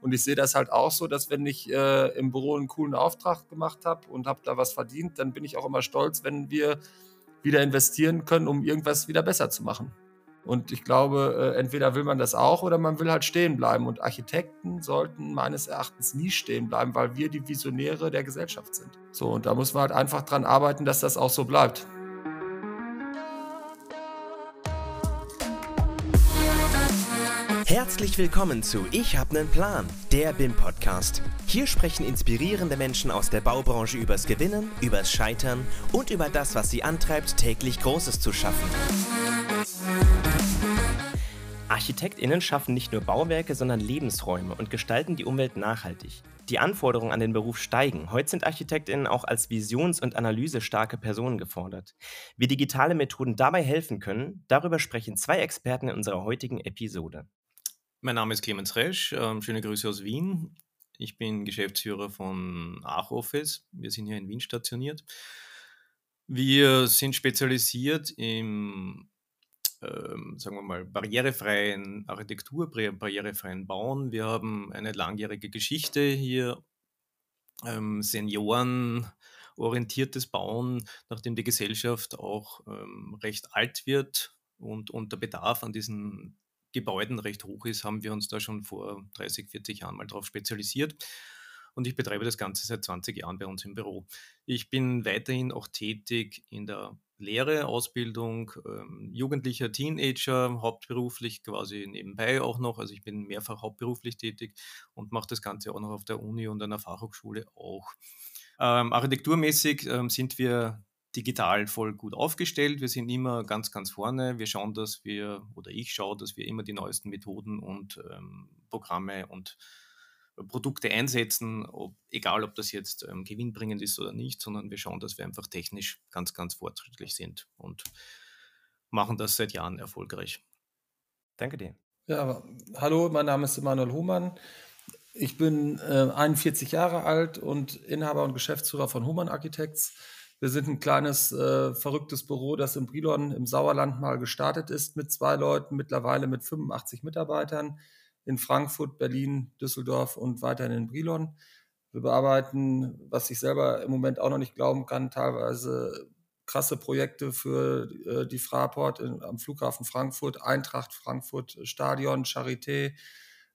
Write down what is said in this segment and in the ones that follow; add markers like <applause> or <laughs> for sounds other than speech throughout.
Und ich sehe das halt auch so, dass wenn ich äh, im Büro einen coolen Auftrag gemacht habe und habe da was verdient, dann bin ich auch immer stolz, wenn wir wieder investieren können, um irgendwas wieder besser zu machen. Und ich glaube, äh, entweder will man das auch oder man will halt stehen bleiben. Und Architekten sollten meines Erachtens nie stehen bleiben, weil wir die Visionäre der Gesellschaft sind. So, und da muss man halt einfach dran arbeiten, dass das auch so bleibt. Herzlich willkommen zu Ich hab nen Plan, der BIM Podcast. Hier sprechen inspirierende Menschen aus der Baubranche übers Gewinnen, übers Scheitern und über das, was sie antreibt, täglich Großes zu schaffen. ArchitektInnen schaffen nicht nur Bauwerke, sondern Lebensräume und gestalten die Umwelt nachhaltig. Die Anforderungen an den Beruf steigen. Heute sind ArchitektInnen auch als visions- und analysestarke Personen gefordert. Wie digitale Methoden dabei helfen können, darüber sprechen zwei Experten in unserer heutigen Episode. Mein Name ist Clemens Resch, ähm, schöne Grüße aus Wien. Ich bin Geschäftsführer von Ach Office. Wir sind hier in Wien stationiert. Wir sind spezialisiert im, ähm, sagen wir mal, barrierefreien Architektur, barrierefreien Bauen. Wir haben eine langjährige Geschichte hier, ähm, seniorenorientiertes Bauen, nachdem die Gesellschaft auch ähm, recht alt wird und, der Bedarf an diesen Gebäuden recht hoch ist, haben wir uns da schon vor 30, 40 Jahren mal darauf spezialisiert. Und ich betreibe das Ganze seit 20 Jahren bei uns im Büro. Ich bin weiterhin auch tätig in der Lehre, Ausbildung, ähm, jugendlicher Teenager, hauptberuflich quasi nebenbei auch noch. Also ich bin mehrfach hauptberuflich tätig und mache das Ganze auch noch auf der Uni und der Fachhochschule auch. Ähm, architekturmäßig ähm, sind wir digital voll gut aufgestellt. Wir sind immer ganz, ganz vorne. Wir schauen, dass wir, oder ich schaue, dass wir immer die neuesten Methoden und ähm, Programme und äh, Produkte einsetzen, ob, egal ob das jetzt ähm, gewinnbringend ist oder nicht, sondern wir schauen, dass wir einfach technisch ganz, ganz fortschrittlich sind und machen das seit Jahren erfolgreich. Danke dir. Ja, hallo, mein Name ist Emanuel Humann. Ich bin äh, 41 Jahre alt und Inhaber und Geschäftsführer von Humann Architects. Wir sind ein kleines, äh, verrücktes Büro, das in Brilon im Sauerland mal gestartet ist mit zwei Leuten, mittlerweile mit 85 Mitarbeitern in Frankfurt, Berlin, Düsseldorf und weiterhin in Brilon. Wir bearbeiten, was ich selber im Moment auch noch nicht glauben kann, teilweise krasse Projekte für äh, die Fraport in, am Flughafen Frankfurt, Eintracht Frankfurt, Stadion, Charité.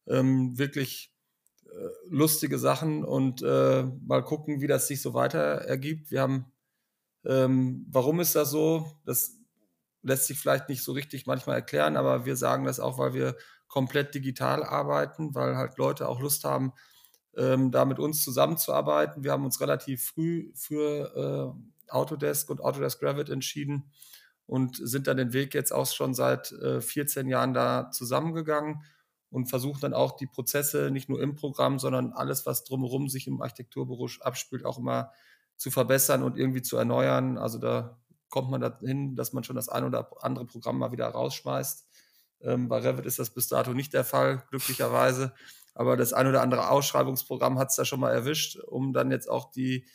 Ähm, wirklich äh, lustige Sachen und äh, mal gucken, wie das sich so weiter ergibt. Wir haben ähm, warum ist das so? Das lässt sich vielleicht nicht so richtig manchmal erklären, aber wir sagen das auch, weil wir komplett digital arbeiten, weil halt Leute auch Lust haben, ähm, da mit uns zusammenzuarbeiten. Wir haben uns relativ früh für äh, Autodesk und Autodesk Gravit entschieden und sind dann den Weg jetzt auch schon seit äh, 14 Jahren da zusammengegangen und versuchen dann auch die Prozesse nicht nur im Programm, sondern alles, was drumherum sich im Architekturbüro abspielt, auch immer zu verbessern und irgendwie zu erneuern. Also da kommt man dahin, dass man schon das ein oder andere Programm mal wieder rausschmeißt. Ähm, bei Revit ist das bis dato nicht der Fall, glücklicherweise. Aber das ein oder andere Ausschreibungsprogramm hat es da schon mal erwischt, um dann jetzt auch die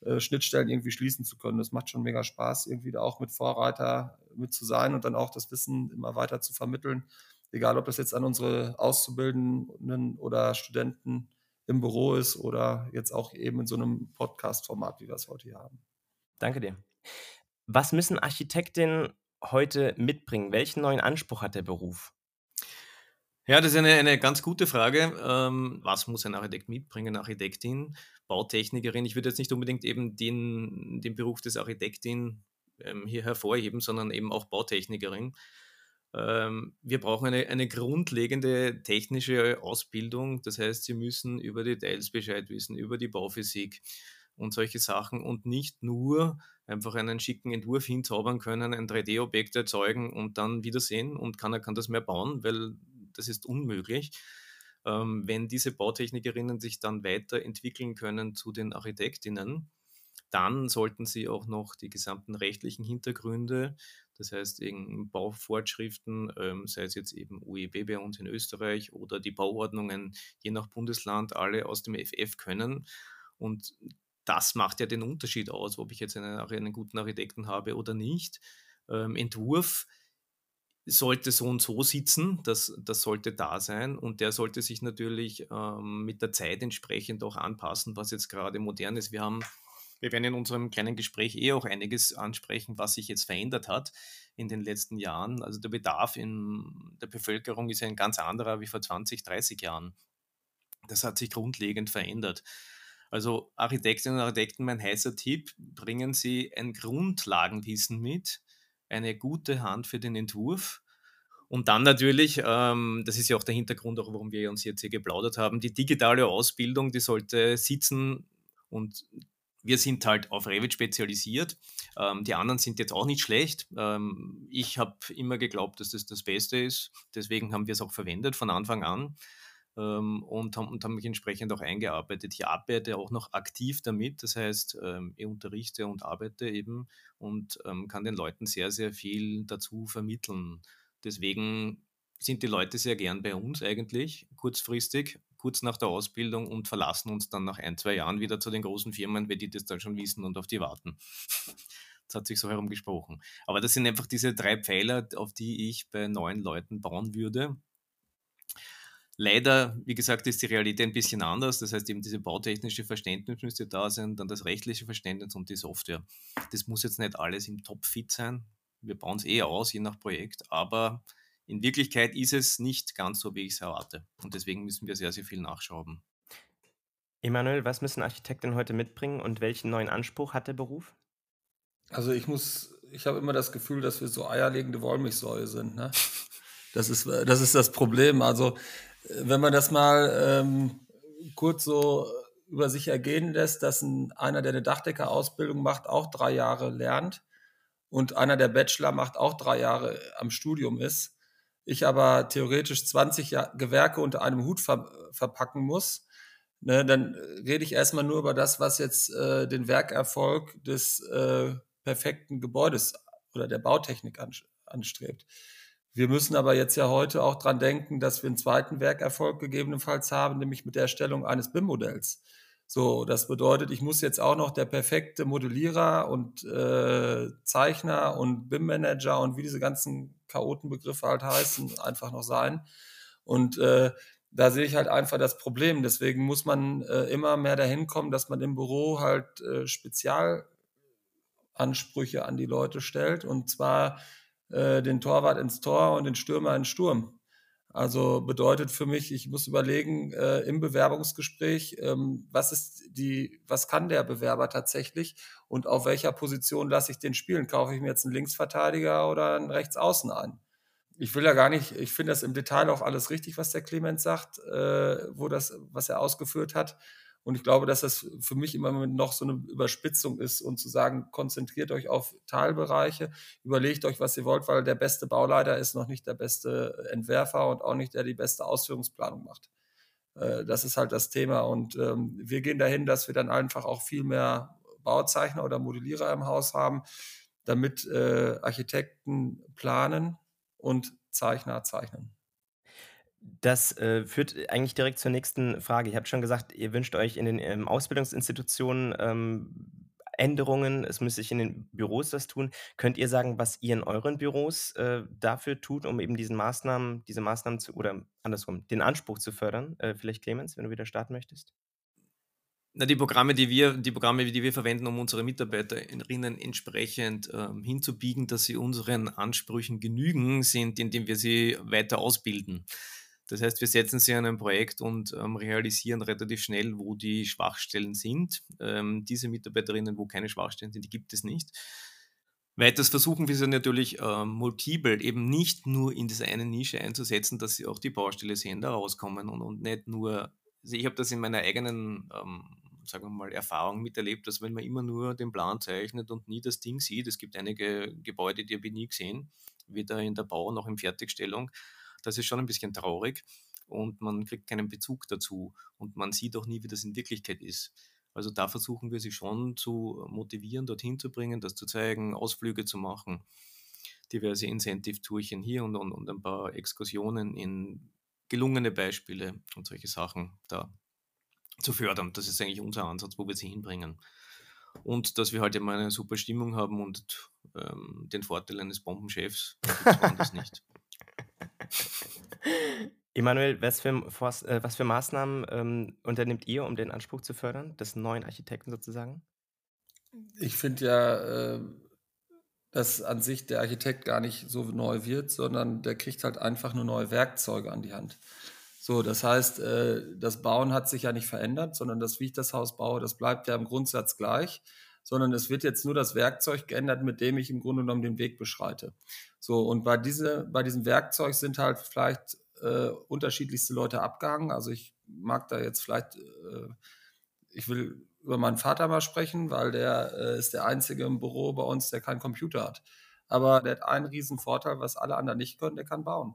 äh, Schnittstellen irgendwie schließen zu können. Das macht schon mega Spaß, irgendwie da auch mit Vorreiter mit zu sein und dann auch das Wissen immer weiter zu vermitteln. Egal, ob das jetzt an unsere Auszubildenden oder Studenten im Büro ist oder jetzt auch eben in so einem Podcast-Format, wie wir es heute hier haben. Danke dir. Was müssen Architektinnen heute mitbringen? Welchen neuen Anspruch hat der Beruf? Ja, das ist eine, eine ganz gute Frage. Ähm, was muss ein Architekt mitbringen, Architektin, Bautechnikerin? Ich würde jetzt nicht unbedingt eben den, den Beruf des Architektin ähm, hier hervorheben, sondern eben auch Bautechnikerin. Ähm, wir brauchen eine, eine grundlegende technische Ausbildung. Das heißt, Sie müssen über Details Bescheid wissen, über die Bauphysik und solche Sachen und nicht nur einfach einen schicken Entwurf hinzaubern können, ein 3D-Objekt erzeugen und dann wiedersehen und keiner kann das mehr bauen, weil das ist unmöglich. Ähm, wenn diese Bautechnikerinnen sich dann weiterentwickeln können zu den Architektinnen, dann sollten sie auch noch die gesamten rechtlichen Hintergründe das heißt, in Bauvorschriften, ähm, sei es jetzt eben UEB bei uns in Österreich oder die Bauordnungen je nach Bundesland, alle aus dem FF können. Und das macht ja den Unterschied aus, ob ich jetzt einen, einen guten Architekten habe oder nicht. Ähm, Entwurf sollte so und so sitzen, das, das sollte da sein und der sollte sich natürlich ähm, mit der Zeit entsprechend auch anpassen, was jetzt gerade modern ist. Wir haben, wir werden in unserem kleinen Gespräch eh auch einiges ansprechen, was sich jetzt verändert hat in den letzten Jahren. Also der Bedarf in der Bevölkerung ist ein ganz anderer wie vor 20, 30 Jahren. Das hat sich grundlegend verändert. Also Architektinnen und Architekten, mein heißer Tipp, bringen Sie ein Grundlagenwissen mit, eine gute Hand für den Entwurf. Und dann natürlich, ähm, das ist ja auch der Hintergrund, auch warum wir uns jetzt hier geplaudert haben, die digitale Ausbildung, die sollte sitzen und wir sind halt auf Revit spezialisiert. Ähm, die anderen sind jetzt auch nicht schlecht. Ähm, ich habe immer geglaubt, dass das das Beste ist. Deswegen haben wir es auch verwendet von Anfang an ähm, und, haben, und haben mich entsprechend auch eingearbeitet. Ich arbeite auch noch aktiv damit, das heißt, ähm, ich unterrichte und arbeite eben und ähm, kann den Leuten sehr, sehr viel dazu vermitteln. Deswegen sind die Leute sehr gern bei uns eigentlich, kurzfristig, kurz nach der Ausbildung und verlassen uns dann nach ein, zwei Jahren wieder zu den großen Firmen, weil die das dann schon wissen und auf die warten. <laughs> Das hat sich so herumgesprochen. Aber das sind einfach diese drei Pfeiler, auf die ich bei neuen Leuten bauen würde. Leider, wie gesagt, ist die Realität ein bisschen anders. Das heißt, eben diese bautechnische Verständnis müsste da sein, dann das rechtliche Verständnis und die Software. Das muss jetzt nicht alles im Top-Fit sein. Wir bauen es eh aus, je nach Projekt, aber in Wirklichkeit ist es nicht ganz so, wie ich es erwarte. Und deswegen müssen wir sehr, sehr viel nachschrauben. Emanuel, was müssen Architekten heute mitbringen und welchen neuen Anspruch hat der Beruf? Also ich muss, ich habe immer das Gefühl, dass wir so eierlegende Wollmilchsäue sind. Ne? <laughs> Das ist, das ist das Problem. Also wenn man das mal ähm, kurz so über sich ergehen lässt, dass ein, einer, der eine Dachdeckerausbildung macht, auch drei Jahre lernt und einer, der Bachelor macht, auch drei Jahre am Studium ist, ich aber theoretisch 20 Jahr Gewerke unter einem Hut ver verpacken muss, ne, dann rede ich erstmal nur über das, was jetzt äh, den Werkerfolg des äh, perfekten Gebäudes oder der Bautechnik anstrebt. Wir müssen aber jetzt ja heute auch dran denken, dass wir einen zweiten Werkerfolg gegebenenfalls haben, nämlich mit der Erstellung eines BIM-Modells. So, das bedeutet, ich muss jetzt auch noch der perfekte Modellierer und äh, Zeichner und BIM-Manager und wie diese ganzen Chaotenbegriffe halt heißen, einfach noch sein. Und äh, da sehe ich halt einfach das Problem. Deswegen muss man äh, immer mehr dahin kommen, dass man im Büro halt äh, Spezialansprüche an die Leute stellt. Und zwar äh, den Torwart ins Tor und den Stürmer in Sturm. Also bedeutet für mich, ich muss überlegen äh, im Bewerbungsgespräch, ähm, was ist die, was kann der Bewerber tatsächlich und auf welcher Position lasse ich den spielen? Kaufe ich mir jetzt einen Linksverteidiger oder einen Rechtsaußen ein? Ich will ja gar nicht, ich finde das im Detail auch alles richtig, was der Clemens sagt, äh, wo das, was er ausgeführt hat. Und ich glaube, dass das für mich immer noch so eine Überspitzung ist und zu sagen, konzentriert euch auf Teilbereiche, überlegt euch, was ihr wollt, weil der beste Bauleiter ist noch nicht der beste Entwerfer und auch nicht der die beste Ausführungsplanung macht. Äh, das ist halt das Thema. Und ähm, wir gehen dahin, dass wir dann einfach auch viel mehr Bauzeichner oder Modellierer im Haus haben, damit äh, Architekten planen und Zeichner zeichnen. Das äh, führt eigentlich direkt zur nächsten Frage. Ich habe schon gesagt, ihr wünscht euch in den ähm, Ausbildungsinstitutionen ähm, Änderungen. Es müsste sich in den Büros das tun. Könnt ihr sagen, was ihr in euren Büros äh, dafür tut, um eben diesen Maßnahmen, diese Maßnahmen zu, oder andersrum, den Anspruch zu fördern? Äh, vielleicht Clemens, wenn du wieder starten möchtest. Na, die Programme, die wir, die Programme, die wir verwenden, um unsere Mitarbeiterinnen entsprechend ähm, hinzubiegen, dass sie unseren Ansprüchen genügen, sind, indem wir sie weiter ausbilden. Das heißt, wir setzen sie an ein Projekt und ähm, realisieren relativ schnell, wo die Schwachstellen sind. Ähm, diese Mitarbeiterinnen, wo keine Schwachstellen sind, die gibt es nicht. Weiters versuchen wir sie natürlich äh, multiple, eben nicht nur in diese eine Nische einzusetzen, dass sie auch die Baustelle sehen, da rauskommen und, und nicht nur, also ich habe das in meiner eigenen, ähm, sagen wir mal, Erfahrung miterlebt, dass wenn man immer nur den Plan zeichnet und nie das Ding sieht, es gibt einige Gebäude, die habe ich nie gesehen, weder in der Bau noch in Fertigstellung, das ist schon ein bisschen traurig und man kriegt keinen Bezug dazu und man sieht auch nie, wie das in Wirklichkeit ist. Also da versuchen wir sie schon zu motivieren, dorthin zu bringen, das zu zeigen, Ausflüge zu machen, diverse Incentive-Tourchen hier und, und, und ein paar Exkursionen in gelungene Beispiele und solche Sachen da zu fördern. Das ist eigentlich unser Ansatz, wo wir sie hinbringen. Und dass wir halt immer eine super Stimmung haben und ähm, den Vorteil eines Bombenchefs, das <laughs> nicht. Emanuel, was für, äh, was für Maßnahmen ähm, unternimmt ihr, um den Anspruch zu fördern, des neuen Architekten sozusagen? Ich finde ja, äh, dass an sich der Architekt gar nicht so neu wird, sondern der kriegt halt einfach nur neue Werkzeuge an die Hand. So, das heißt, äh, das Bauen hat sich ja nicht verändert, sondern das, wie ich das Haus baue, das bleibt ja im Grundsatz gleich, sondern es wird jetzt nur das Werkzeug geändert, mit dem ich im Grunde genommen den Weg beschreite. So, und bei, diese, bei diesem Werkzeug sind halt vielleicht äh, unterschiedlichste Leute abgehangen. Also ich mag da jetzt vielleicht, äh, ich will über meinen Vater mal sprechen, weil der äh, ist der Einzige im Büro bei uns, der keinen Computer hat. Aber der hat einen riesen Vorteil, was alle anderen nicht können, der kann bauen.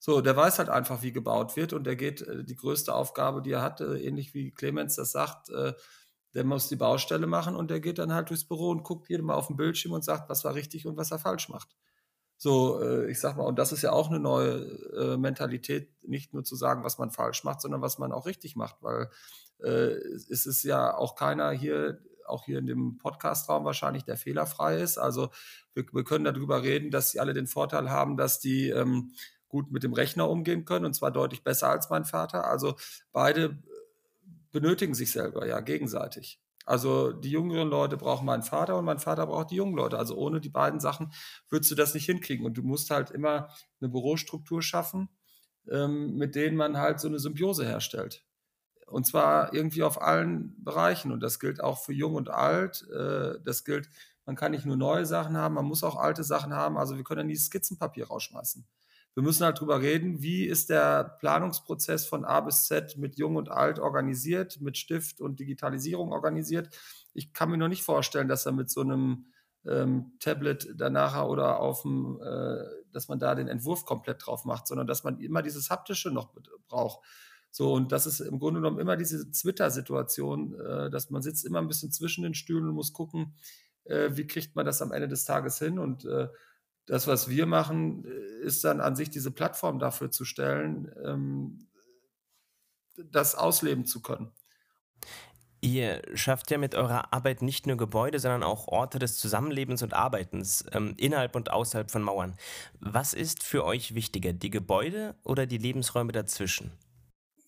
So, der weiß halt einfach, wie gebaut wird und der geht äh, die größte Aufgabe, die er hatte, ähnlich wie Clemens das sagt, äh, der muss die Baustelle machen und der geht dann halt durchs Büro und guckt jedem Mal auf den Bildschirm und sagt, was war richtig und was er falsch macht. So, äh, ich sag mal, und das ist ja auch eine neue äh, Mentalität, nicht nur zu sagen, was man falsch macht, sondern was man auch richtig macht, weil äh, es ist ja auch keiner hier, auch hier in dem Podcastraum wahrscheinlich, der fehlerfrei ist. Also wir, wir können darüber reden, dass sie alle den Vorteil haben, dass die ähm, gut mit dem Rechner umgehen können und zwar deutlich besser als mein Vater. Also beide benötigen sich selber ja gegenseitig. Also die jüngeren Leute brauchen meinen Vater und mein Vater braucht die jungen Leute. Also ohne die beiden Sachen würdest du das nicht hinkriegen. Und du musst halt immer eine Bürostruktur schaffen, ähm, mit denen man halt so eine Symbiose herstellt. Und zwar irgendwie auf allen Bereichen. Und das gilt auch für jung und alt. Äh, das gilt, man kann nicht nur neue Sachen haben, man muss auch alte Sachen haben. Also wir können ja nie Skizzenpapier rausschmeißen. Wir müssen halt drüber reden, wie ist der Planungsprozess von A bis Z mit Jung und Alt organisiert, mit Stift und Digitalisierung organisiert. Ich kann mir noch nicht vorstellen, dass er mit so einem ähm, Tablet danach oder auf dem, äh, dass man da den Entwurf komplett drauf macht, sondern dass man immer dieses haptische noch braucht. So, und das ist im Grunde genommen immer diese Twitter-Situation, äh, dass man sitzt immer ein bisschen zwischen den Stühlen und muss gucken, äh, wie kriegt man das am Ende des Tages hin und äh, das, was wir machen, äh, ist dann an sich diese Plattform dafür zu stellen, ähm, das ausleben zu können. Ihr schafft ja mit eurer Arbeit nicht nur Gebäude, sondern auch Orte des Zusammenlebens und Arbeitens ähm, innerhalb und außerhalb von Mauern. Was ist für euch wichtiger, die Gebäude oder die Lebensräume dazwischen?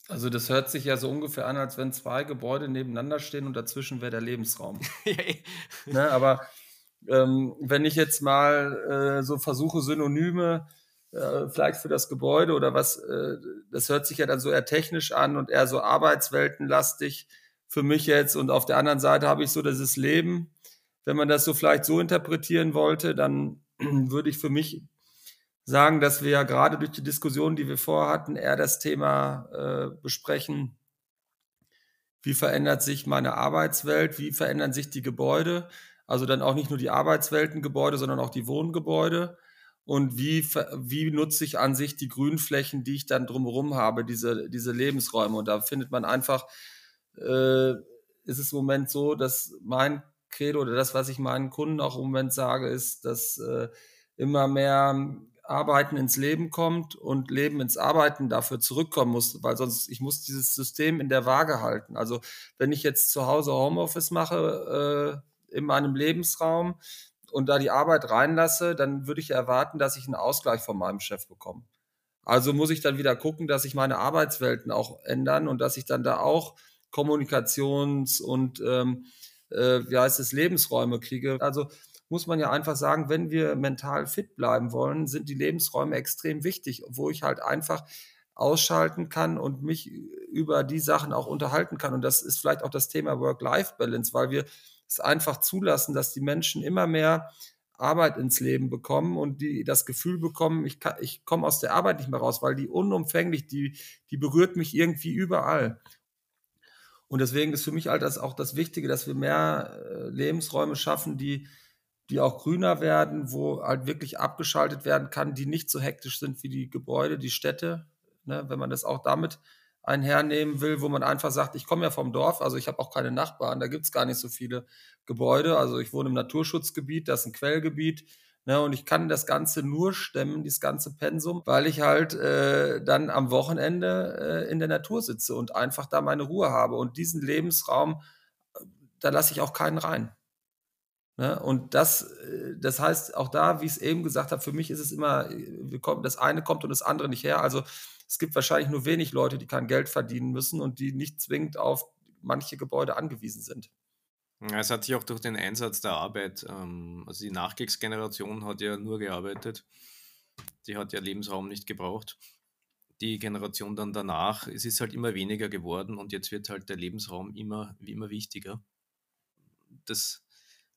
Also das hört sich ja so ungefähr an, als wenn zwei Gebäude nebeneinander stehen und dazwischen wäre der Lebensraum. <laughs> ne, aber ähm, wenn ich jetzt mal äh, so versuche, Synonyme äh, vielleicht für das Gebäude oder was, äh, das hört sich ja dann so eher technisch an und eher so arbeitsweltenlastig für mich jetzt. Und auf der anderen Seite habe ich so dieses Leben. Wenn man das so vielleicht so interpretieren wollte, dann <clears throat> würde ich für mich sagen, dass wir ja gerade durch die Diskussion, die wir vorher hatten, eher das Thema äh, besprechen, wie verändert sich meine Arbeitswelt, wie verändern sich die Gebäude. Also dann auch nicht nur die Arbeitsweltengebäude, sondern auch die Wohngebäude. Und wie, wie nutze ich an sich die Grünflächen, die ich dann drumherum habe, diese, diese Lebensräume? Und da findet man einfach, äh, ist es im Moment so, dass mein Credo oder das, was ich meinen Kunden auch im Moment sage, ist, dass äh, immer mehr Arbeiten ins Leben kommt und Leben ins Arbeiten dafür zurückkommen muss, weil sonst ich muss dieses System in der Waage halten. Also wenn ich jetzt zu Hause Homeoffice mache, äh, in meinem Lebensraum und da die Arbeit reinlasse, dann würde ich erwarten, dass ich einen Ausgleich von meinem Chef bekomme. Also muss ich dann wieder gucken, dass sich meine Arbeitswelten auch ändern und dass ich dann da auch Kommunikations- und ähm, äh, wie heißt es, Lebensräume kriege. Also muss man ja einfach sagen, wenn wir mental fit bleiben wollen, sind die Lebensräume extrem wichtig, wo ich halt einfach ausschalten kann und mich über die Sachen auch unterhalten kann. Und das ist vielleicht auch das Thema Work-Life-Balance, weil wir es einfach zulassen, dass die Menschen immer mehr Arbeit ins Leben bekommen und die das Gefühl bekommen, ich, ich komme aus der Arbeit nicht mehr raus, weil die unumfänglich, die, die berührt mich irgendwie überall. Und deswegen ist für mich halt das auch das Wichtige, dass wir mehr äh, Lebensräume schaffen, die, die auch grüner werden, wo halt wirklich abgeschaltet werden kann, die nicht so hektisch sind wie die Gebäude, die Städte. Ne, wenn man das auch damit einhernehmen will, wo man einfach sagt, ich komme ja vom Dorf, also ich habe auch keine Nachbarn, da gibt es gar nicht so viele Gebäude. Also ich wohne im Naturschutzgebiet, das ist ein Quellgebiet. Ne, und ich kann das Ganze nur stemmen, dieses ganze Pensum, weil ich halt äh, dann am Wochenende äh, in der Natur sitze und einfach da meine Ruhe habe. Und diesen Lebensraum, da lasse ich auch keinen rein. Ne? Und das, äh, das heißt auch da, wie ich es eben gesagt habe, für mich ist es immer, das eine kommt und das andere nicht her. Also es gibt wahrscheinlich nur wenig Leute, die kein Geld verdienen müssen und die nicht zwingend auf manche Gebäude angewiesen sind. Es hat sich auch durch den Einsatz der Arbeit, ähm, also die Nachkriegsgeneration hat ja nur gearbeitet, die hat ja Lebensraum nicht gebraucht. Die Generation dann danach, es ist halt immer weniger geworden und jetzt wird halt der Lebensraum immer, immer wichtiger. Das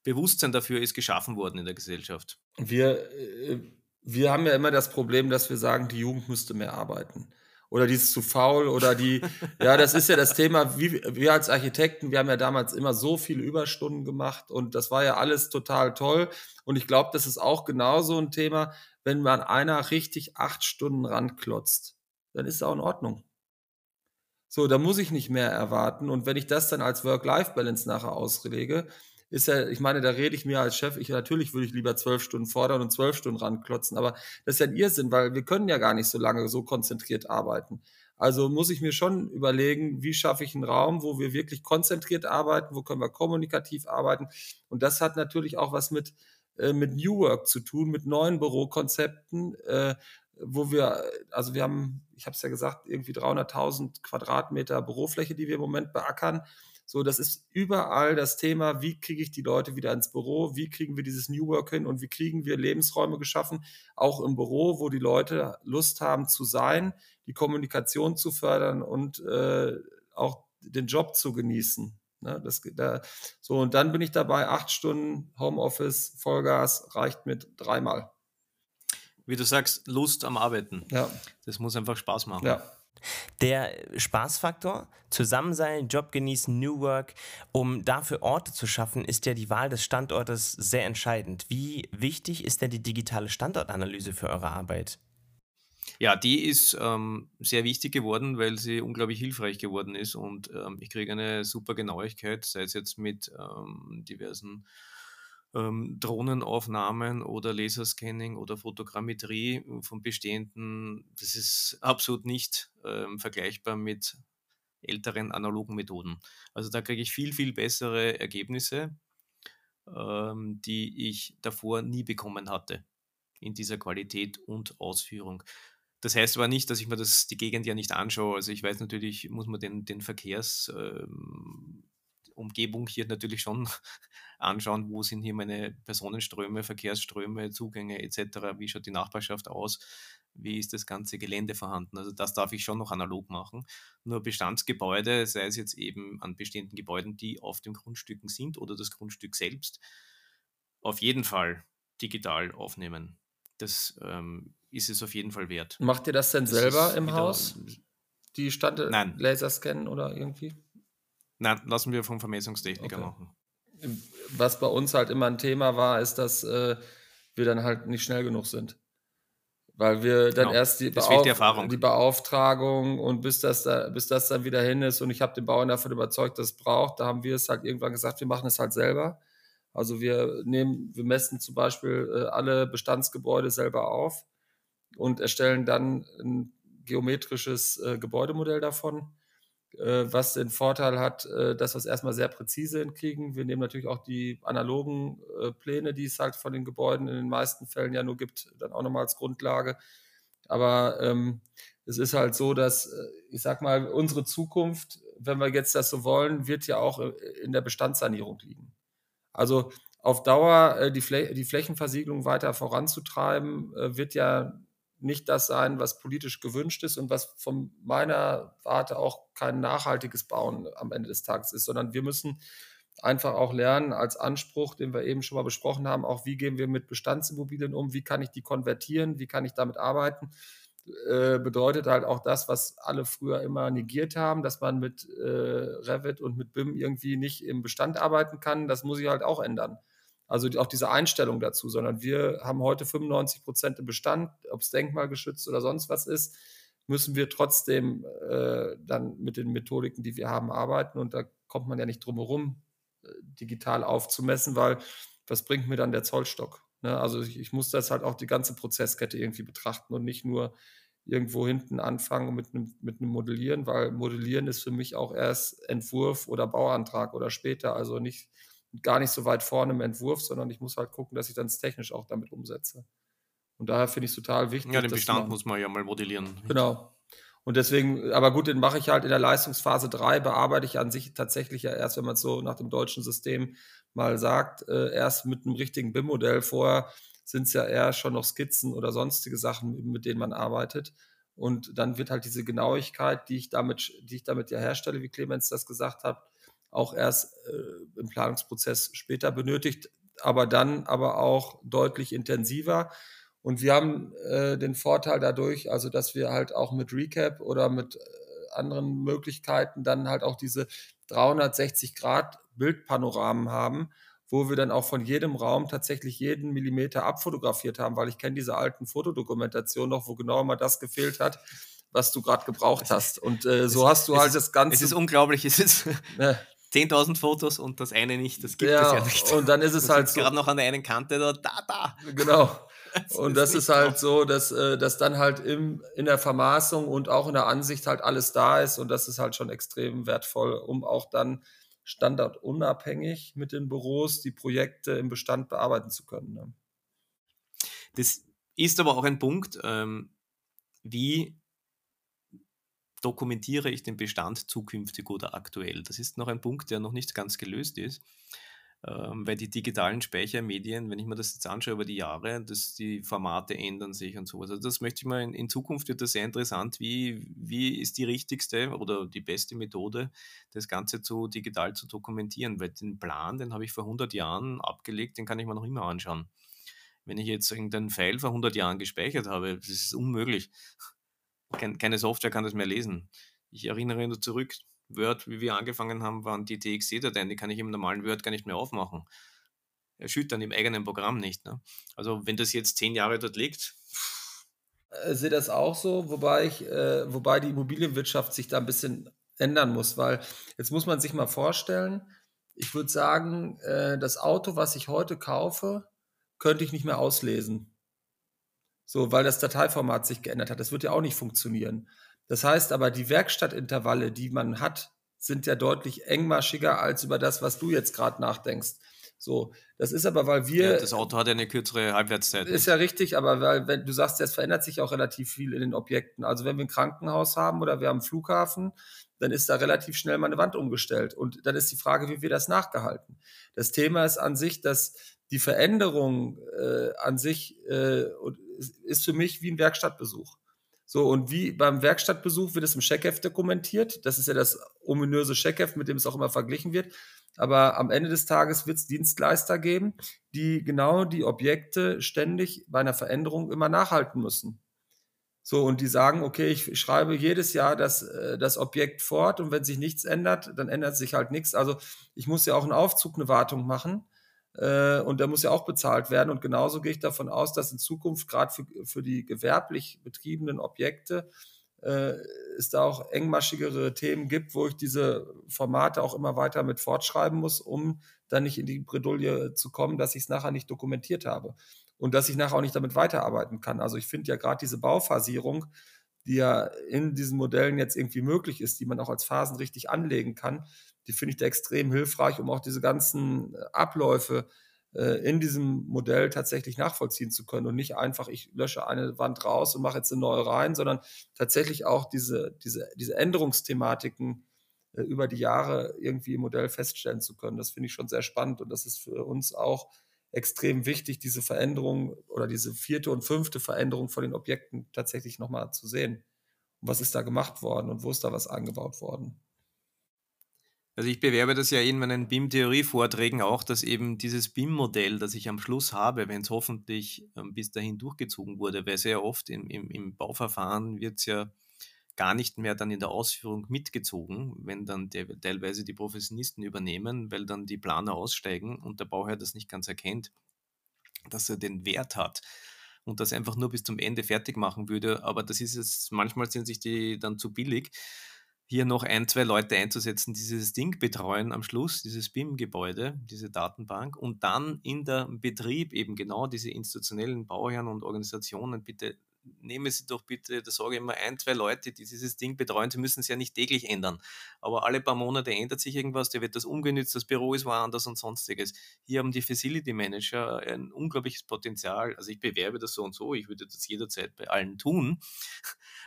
Bewusstsein dafür ist geschaffen worden in der Gesellschaft. Wir, äh, wir haben ja immer das Problem, dass wir sagen, die Jugend müsste mehr arbeiten. Oder die ist zu faul oder die, <laughs> ja, das ist ja das Thema, wie, wir als Architekten, wir haben ja damals immer so viele Überstunden gemacht und das war ja alles total toll. Und ich glaube, das ist auch genauso ein Thema, wenn man einer richtig acht Stunden ranklotzt, dann ist es auch in Ordnung. So, da muss ich nicht mehr erwarten. Und wenn ich das dann als Work-Life-Balance nachher auslege, ist ja, ich meine, da rede ich mir als Chef, ich natürlich würde ich lieber zwölf Stunden fordern und zwölf Stunden ranklotzen, aber das ist ja ein Irrsinn, weil wir können ja gar nicht so lange so konzentriert arbeiten. Also muss ich mir schon überlegen, wie schaffe ich einen Raum, wo wir wirklich konzentriert arbeiten, wo können wir kommunikativ arbeiten. Und das hat natürlich auch was mit, äh, mit New Work zu tun, mit neuen Bürokonzepten, äh, wo wir, also wir haben, ich habe es ja gesagt, irgendwie 300.000 Quadratmeter Bürofläche, die wir im Moment beackern. So, das ist überall das Thema, wie kriege ich die Leute wieder ins Büro, wie kriegen wir dieses New Work hin und wie kriegen wir Lebensräume geschaffen, auch im Büro, wo die Leute Lust haben zu sein, die Kommunikation zu fördern und äh, auch den Job zu genießen. Ne, das, da, so, und dann bin ich dabei, acht Stunden Homeoffice, Vollgas, reicht mit dreimal. Wie du sagst, Lust am Arbeiten. Ja. Das muss einfach Spaß machen. Ja. Der Spaßfaktor, Zusammensein, Job genießen, New Work, um dafür Orte zu schaffen, ist ja die Wahl des Standortes sehr entscheidend. Wie wichtig ist denn die digitale Standortanalyse für eure Arbeit? Ja, die ist ähm, sehr wichtig geworden, weil sie unglaublich hilfreich geworden ist und ähm, ich kriege eine super Genauigkeit, sei es jetzt mit ähm, diversen ähm, Drohnenaufnahmen oder Laserscanning oder Fotogrammetrie von bestehenden, das ist absolut nicht ähm, vergleichbar mit älteren analogen Methoden. Also da kriege ich viel, viel bessere Ergebnisse, ähm, die ich davor nie bekommen hatte in dieser Qualität und Ausführung. Das heißt aber nicht, dass ich mir das, die Gegend ja nicht anschaue. Also ich weiß natürlich, muss man den, den Verkehrs, ähm, Umgebung hier natürlich schon <laughs> anschauen, wo sind hier meine Personenströme, Verkehrsströme, Zugänge etc., wie schaut die Nachbarschaft aus, wie ist das ganze Gelände vorhanden. Also das darf ich schon noch analog machen. Nur Bestandsgebäude, sei es jetzt eben an bestehenden Gebäuden, die auf den Grundstücken sind oder das Grundstück selbst, auf jeden Fall digital aufnehmen. Das ähm, ist es auf jeden Fall wert. Macht ihr das denn das selber im Haus? Die Stand. Laserscannen oder irgendwie? Nein, lassen wir vom Vermessungstechniker okay. machen. Was bei uns halt immer ein Thema war, ist, dass äh, wir dann halt nicht schnell genug sind. Weil wir dann genau. erst die, Beauf die, die, Beauftragung und bis das, da, bis das dann wieder hin ist und ich habe den Bauern davon überzeugt, dass es braucht, da haben wir es halt irgendwann gesagt, wir machen es halt selber. Also wir nehmen, wir messen zum Beispiel äh, alle Bestandsgebäude selber auf und erstellen dann ein geometrisches äh, Gebäudemodell davon was den Vorteil hat, äh, dass wir es erstmal sehr präzise hinkriegen. Wir nehmen natürlich auch die analogen äh, Pläne, die es halt von den Gebäuden in den meisten Fällen ja nur gibt, dann auch nochmal als Grundlage. Aber ähm, es ist halt so, dass, ich sag mal, unsere Zukunft, wenn wir jetzt das so wollen, wird ja auch in der Bestandssanierung liegen. Also auf Dauer die, Flä die Flächenversiegelung weiter voranzutreiben, wird ja nicht das sein, was politisch gewünscht ist und was von meiner Warte auch kein nachhaltiges Bauen am Ende des Tages ist, sondern wir müssen einfach auch lernen als Anspruch, den wir eben schon mal besprochen haben, auch wie gehen wir mit Bestandsimmobilien um, wie kann ich die konvertieren, wie kann ich damit arbeiten. Äh, bedeutet halt auch das, was alle früher immer negiert haben, dass man mit äh, Revit und mit BIM irgendwie nicht im Bestand arbeiten kann. Das muss ich halt auch ändern. Also auch diese Einstellung dazu, sondern wir haben heute 95 Prozent im Bestand, ob es denkmalgeschützt oder sonst was ist, müssen wir trotzdem äh, dann mit den Methodiken, die wir haben, arbeiten. Und da kommt man ja nicht drum herum, äh, digital aufzumessen, weil was bringt mir dann der Zollstock? Ne? Also ich, ich, muss das halt auch die ganze Prozesskette irgendwie betrachten und nicht nur irgendwo hinten anfangen mit einem, mit einem Modellieren, weil Modellieren ist für mich auch erst Entwurf oder Bauantrag oder später, also nicht gar nicht so weit vorne im Entwurf, sondern ich muss halt gucken, dass ich dann es technisch auch damit umsetze. Und daher finde ich es total wichtig. Ja, den Bestand man, muss man ja mal modellieren. Genau. Und deswegen, aber gut, den mache ich halt in der Leistungsphase 3, bearbeite ich an sich tatsächlich ja erst, wenn man es so nach dem deutschen System mal sagt, äh, erst mit einem richtigen BIM-Modell. Vorher sind es ja eher schon noch Skizzen oder sonstige Sachen, mit denen man arbeitet. Und dann wird halt diese Genauigkeit, die ich damit, die ich damit ja herstelle, wie Clemens das gesagt hat, auch erst äh, im Planungsprozess später benötigt, aber dann aber auch deutlich intensiver. Und wir haben äh, den Vorteil dadurch, also dass wir halt auch mit Recap oder mit äh, anderen Möglichkeiten dann halt auch diese 360 Grad Bildpanoramen haben, wo wir dann auch von jedem Raum tatsächlich jeden Millimeter abfotografiert haben, weil ich kenne diese alten Fotodokumentationen noch, wo genau mal das gefehlt hat, was du gerade gebraucht hast. Und äh, so hast du halt das Ganze. Es ist unglaublich, es ist ne. 10.000 Fotos und das eine nicht, das gibt ja, es ja nicht. Und dann ist es halt so. Gerade noch an der einen Kante da, da, da. Genau. <laughs> und das ist halt so, dass, äh, dass dann halt im, in der Vermaßung und auch in der Ansicht halt alles da ist und das ist halt schon extrem wertvoll, um auch dann standardunabhängig mit den Büros die Projekte im Bestand bearbeiten zu können. Ne? Das ist aber auch ein Punkt, ähm, wie dokumentiere ich den Bestand zukünftig oder aktuell? Das ist noch ein Punkt, der noch nicht ganz gelöst ist ähm, weil die digitalen Speichermedien, wenn ich mir das jetzt anschaue über die Jahre, dass die Formate ändern sich und sowas. Also das möchte ich mal in, in, Zukunft wird das sehr interessant. Wie, wie ist die richtigste oder die beste Methode, das Ganze zu digital zu dokumentieren? Weil den Plan, den habe ich vor 100 Jahren abgelegt, den kann ich mir noch immer anschauen. Wenn ich jetzt irgendeinen File vor 100 Jahren gespeichert habe, das ist unmöglich. Keine Software kann das mehr lesen. Ich erinnere nur zurück, Word, wie wir angefangen haben, waren die TXT-Dateien, die kann ich im normalen Word gar nicht mehr aufmachen. Er schüttet dann im eigenen Programm nicht. Ne? Also wenn das jetzt zehn Jahre dort liegt. Ich äh, sehe das auch so, wobei, ich, äh, wobei die Immobilienwirtschaft sich da ein bisschen ändern muss, weil jetzt muss man sich mal vorstellen, ich würde sagen, äh, das Auto, was ich heute kaufe, könnte ich nicht mehr auslesen. So, weil das Dateiformat sich geändert hat. Das wird ja auch nicht funktionieren. Das heißt aber, die Werkstattintervalle, die man hat, sind ja deutlich engmaschiger als über das, was du jetzt gerade nachdenkst. So, das ist aber, weil wir. Ja, das Auto hat ja eine kürzere Halbwertszeit. Ist ja richtig, aber weil, wenn du sagst, es verändert sich auch relativ viel in den Objekten. Also, wenn wir ein Krankenhaus haben oder wir haben einen Flughafen, dann ist da relativ schnell mal eine Wand umgestellt. Und dann ist die Frage, wie wir das nachgehalten. Das Thema ist an sich, dass die Veränderung äh, an sich äh, ist für mich wie ein Werkstattbesuch. So, und wie beim Werkstattbesuch wird es im Checkheft dokumentiert. Das ist ja das ominöse Checkheft, mit dem es auch immer verglichen wird. Aber am Ende des Tages wird es Dienstleister geben, die genau die Objekte ständig bei einer Veränderung immer nachhalten müssen. So, und die sagen, okay, ich schreibe jedes Jahr das, äh, das Objekt fort und wenn sich nichts ändert, dann ändert sich halt nichts. Also ich muss ja auch einen Aufzug, eine Wartung machen und der muss ja auch bezahlt werden. Und genauso gehe ich davon aus, dass in Zukunft gerade für, für die gewerblich betriebenen Objekte äh, es da auch engmaschigere Themen gibt, wo ich diese Formate auch immer weiter mit fortschreiben muss, um dann nicht in die Bredouille zu kommen, dass ich es nachher nicht dokumentiert habe und dass ich nachher auch nicht damit weiterarbeiten kann. Also ich finde ja gerade diese Bauphasierung, die ja in diesen Modellen jetzt irgendwie möglich ist, die man auch als Phasen richtig anlegen kann, die finde ich da extrem hilfreich, um auch diese ganzen äh, Abläufe äh, in diesem Modell tatsächlich nachvollziehen zu können und nicht einfach, ich lösche eine Wand raus und mache jetzt eine neue rein, sondern tatsächlich auch diese, diese, diese Änderungsthematiken äh, über die Jahre irgendwie im Modell feststellen zu können. Das finde ich schon sehr spannend und das ist für uns auch extrem wichtig, diese Veränderung oder diese vierte und fünfte Veränderung von den Objekten tatsächlich nochmal zu sehen. Was ist da gemacht worden und wo ist da was eingebaut worden? Also ich bewerbe das ja in meinen BIM-Theorie-Vorträgen auch, dass eben dieses BIM-Modell, das ich am Schluss habe, wenn es hoffentlich ähm, bis dahin durchgezogen wurde, weil sehr oft im, im, im Bauverfahren wird es ja gar nicht mehr dann in der Ausführung mitgezogen, wenn dann der, teilweise die Professionisten übernehmen, weil dann die Planer aussteigen und der Bauherr das nicht ganz erkennt, dass er den Wert hat und das einfach nur bis zum Ende fertig machen würde. Aber das ist es, manchmal sind sich die dann zu billig hier noch ein, zwei Leute einzusetzen, die dieses Ding betreuen am Schluss, dieses BIM-Gebäude, diese Datenbank und dann in der Betrieb eben genau diese institutionellen Bauherren und Organisationen bitte nehmen Sie doch bitte, da sage ich immer, ein, zwei Leute, die dieses Ding betreuen, Sie müssen es ja nicht täglich ändern. Aber alle paar Monate ändert sich irgendwas, da wird das umgenützt, das Büro ist woanders und sonstiges. Hier haben die Facility Manager ein unglaubliches Potenzial. Also ich bewerbe das so und so, ich würde das jederzeit bei allen tun.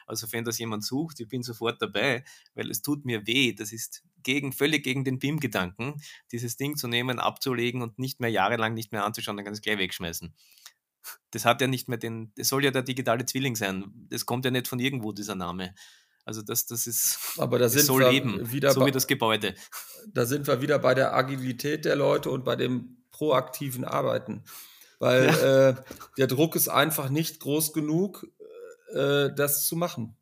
Also wenn das jemand sucht, ich bin sofort dabei, weil es tut mir weh. Das ist gegen, völlig gegen den BIM-Gedanken, dieses Ding zu nehmen, abzulegen und nicht mehr jahrelang nicht mehr anzuschauen, dann kann es gleich wegschmeißen. Das hat ja nicht mehr den, das soll ja der digitale Zwilling sein. Das kommt ja nicht von irgendwo, dieser Name. Also das, das ist, Aber da <laughs> sind soll wir leben, wieder so wie das Gebäude. Da sind wir wieder bei der Agilität der Leute und bei dem proaktiven Arbeiten. Weil ja. äh, der Druck ist einfach nicht groß genug, äh, das zu machen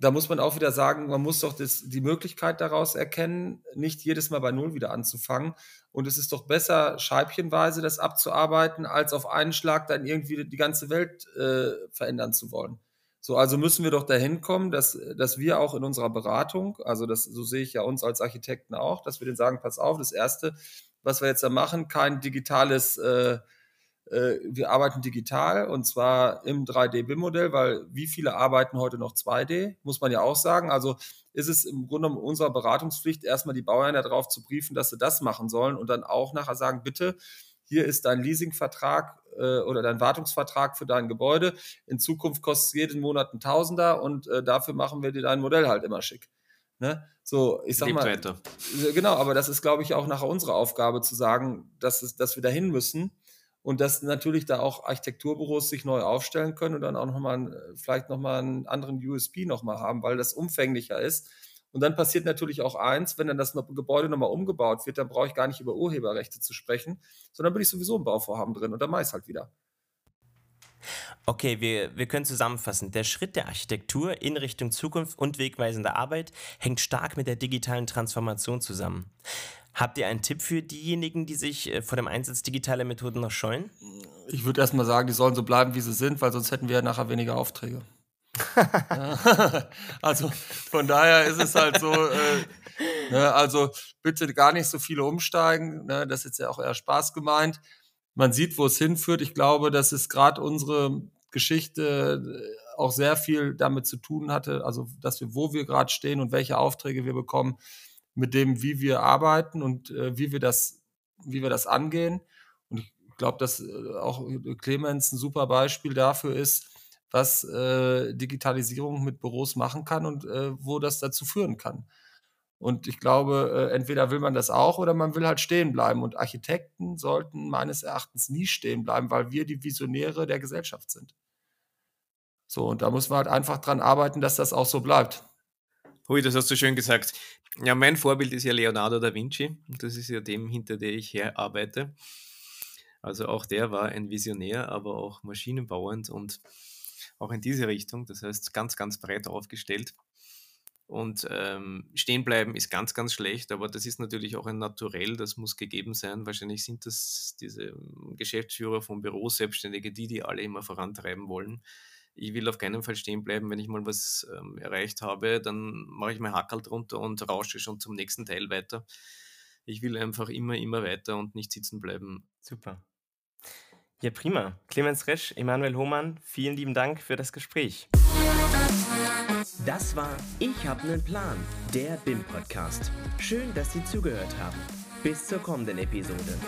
da muss man auch wieder sagen, man muss doch das, die Möglichkeit daraus erkennen, nicht jedes Mal bei Null wieder anzufangen. Und es ist doch besser, scheibchenweise das abzuarbeiten, als auf einen Schlag dann irgendwie die ganze Welt äh, verändern zu wollen. So, also müssen wir doch dahin kommen, dass, dass wir auch in unserer Beratung, also das, so sehe ich ja uns als Architekten auch, dass wir denen sagen, pass auf, das Erste, was wir jetzt da machen, kein digitales äh, äh, wir arbeiten digital und zwar im 3D-BIM-Modell, weil wie viele arbeiten heute noch 2D, muss man ja auch sagen. Also ist es im Grunde unserer Beratungspflicht, erstmal die Bauern darauf zu briefen, dass sie das machen sollen und dann auch nachher sagen, bitte, hier ist dein Leasingvertrag äh, oder dein Wartungsvertrag für dein Gebäude. In Zukunft kostet es jeden Monat ein Tausender und äh, dafür machen wir dir dein Modell halt immer schick. Ne? So, ich sag Lebt mal, genau, aber das ist, glaube ich, auch nachher unsere Aufgabe zu sagen, dass, es, dass wir dahin müssen und dass natürlich da auch Architekturbüros sich neu aufstellen können und dann auch nochmal äh, vielleicht nochmal einen anderen USP nochmal haben, weil das umfänglicher ist. Und dann passiert natürlich auch eins, wenn dann das Gebäude nochmal umgebaut wird, dann brauche ich gar nicht über Urheberrechte zu sprechen, sondern bin ich sowieso im Bauvorhaben drin und dann mache ich es halt wieder. Okay, wir, wir können zusammenfassen. Der Schritt der Architektur in Richtung Zukunft und wegweisender Arbeit hängt stark mit der digitalen Transformation zusammen. Habt ihr einen Tipp für diejenigen, die sich äh, vor dem Einsatz digitaler Methoden noch scheuen? Ich würde erstmal sagen, die sollen so bleiben, wie sie sind, weil sonst hätten wir ja nachher weniger Aufträge. <laughs> also von daher ist es halt so, äh, ne, also bitte gar nicht so viele umsteigen. Ne, das ist jetzt ja auch eher Spaß gemeint. Man sieht, wo es hinführt. Ich glaube, dass es gerade unsere Geschichte äh, auch sehr viel damit zu tun hatte, also dass wir, wo wir gerade stehen und welche Aufträge wir bekommen mit dem, wie wir arbeiten und äh, wie wir das, wie wir das angehen. Und ich glaube, dass äh, auch Clemens ein super Beispiel dafür ist, was äh, Digitalisierung mit Büros machen kann und äh, wo das dazu führen kann. Und ich glaube, äh, entweder will man das auch oder man will halt stehen bleiben. Und Architekten sollten meines Erachtens nie stehen bleiben, weil wir die Visionäre der Gesellschaft sind. So, und da muss man halt einfach dran arbeiten, dass das auch so bleibt. Hui, das hast du schön gesagt. Ja, mein Vorbild ist ja Leonardo da Vinci. Das ist ja dem, hinter dem ich herarbeite. Also auch der war ein Visionär, aber auch maschinenbauend und auch in diese Richtung. Das heißt, ganz, ganz breit aufgestellt. Und ähm, stehen bleiben ist ganz, ganz schlecht, aber das ist natürlich auch ein Naturell, das muss gegeben sein. Wahrscheinlich sind das diese Geschäftsführer von Büros, Selbstständige, die die alle immer vorantreiben wollen ich will auf keinen Fall stehen bleiben. Wenn ich mal was ähm, erreicht habe, dann mache ich mein Hackerl drunter und rausche schon zum nächsten Teil weiter. Ich will einfach immer, immer weiter und nicht sitzen bleiben. Super. Ja, prima. Clemens Resch, Emanuel Hohmann, vielen lieben Dank für das Gespräch. Das war Ich hab nen Plan, der BIM-Podcast. Schön, dass Sie zugehört haben. Bis zur kommenden Episode.